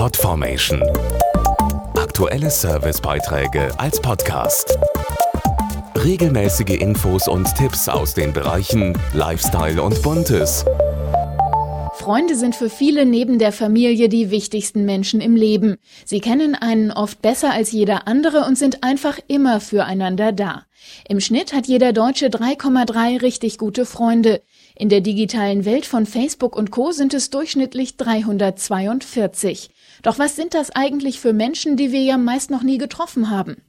Podformation. Aktuelle Servicebeiträge als Podcast. Regelmäßige Infos und Tipps aus den Bereichen Lifestyle und Buntes. Freunde sind für viele neben der Familie die wichtigsten Menschen im Leben. Sie kennen einen oft besser als jeder andere und sind einfach immer füreinander da. Im Schnitt hat jeder Deutsche 3,3 richtig gute Freunde. In der digitalen Welt von Facebook und Co sind es durchschnittlich 342. Doch was sind das eigentlich für Menschen, die wir ja meist noch nie getroffen haben?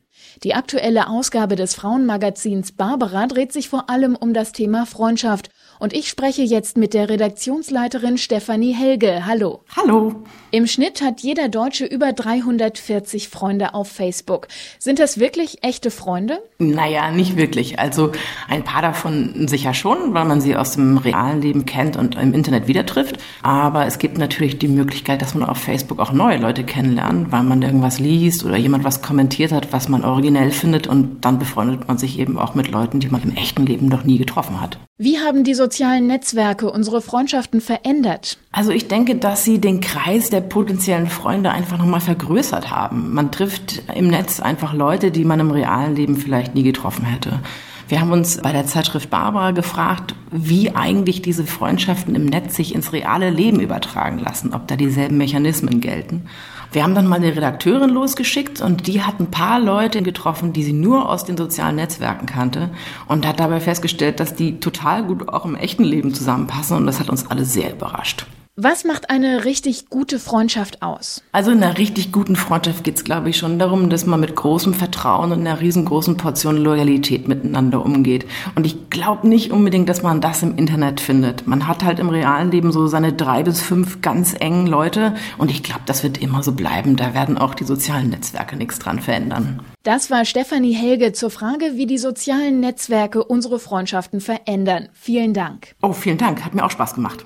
Die aktuelle Ausgabe des Frauenmagazins Barbara dreht sich vor allem um das Thema Freundschaft. Und ich spreche jetzt mit der Redaktionsleiterin Stefanie Helge. Hallo. Hallo. Im Schnitt hat jeder Deutsche über 340 Freunde auf Facebook. Sind das wirklich echte Freunde? Naja, nicht wirklich. Also ein paar davon sicher schon, weil man sie aus dem realen Leben kennt und im Internet wieder trifft. Aber es gibt natürlich die Möglichkeit, dass man auf Facebook auch neue Leute kennenlernt, weil man irgendwas liest oder jemand was kommentiert hat, was man originell findet und dann befreundet man sich eben auch mit Leuten, die man im echten Leben noch nie getroffen hat. Wie haben die sozialen Netzwerke unsere Freundschaften verändert? Also ich denke, dass sie den Kreis der potenziellen Freunde einfach nochmal vergrößert haben. Man trifft im Netz einfach Leute, die man im realen Leben vielleicht nie getroffen hätte. Wir haben uns bei der Zeitschrift Barbara gefragt, wie eigentlich diese Freundschaften im Netz sich ins reale Leben übertragen lassen, ob da dieselben Mechanismen gelten. Wir haben dann mal eine Redakteurin losgeschickt und die hat ein paar Leute getroffen, die sie nur aus den sozialen Netzwerken kannte und hat dabei festgestellt, dass die total gut auch im echten Leben zusammenpassen und das hat uns alle sehr überrascht. Was macht eine richtig gute Freundschaft aus? Also in einer richtig guten Freundschaft geht es, glaube ich, schon darum, dass man mit großem Vertrauen und einer riesengroßen Portion Loyalität miteinander umgeht. Und ich glaube nicht unbedingt, dass man das im Internet findet. Man hat halt im realen Leben so seine drei bis fünf ganz engen Leute und ich glaube, das wird immer so bleiben. Da werden auch die sozialen Netzwerke nichts dran verändern. Das war Stefanie Helge zur Frage, wie die sozialen Netzwerke unsere Freundschaften verändern. Vielen Dank. Oh, vielen Dank. Hat mir auch Spaß gemacht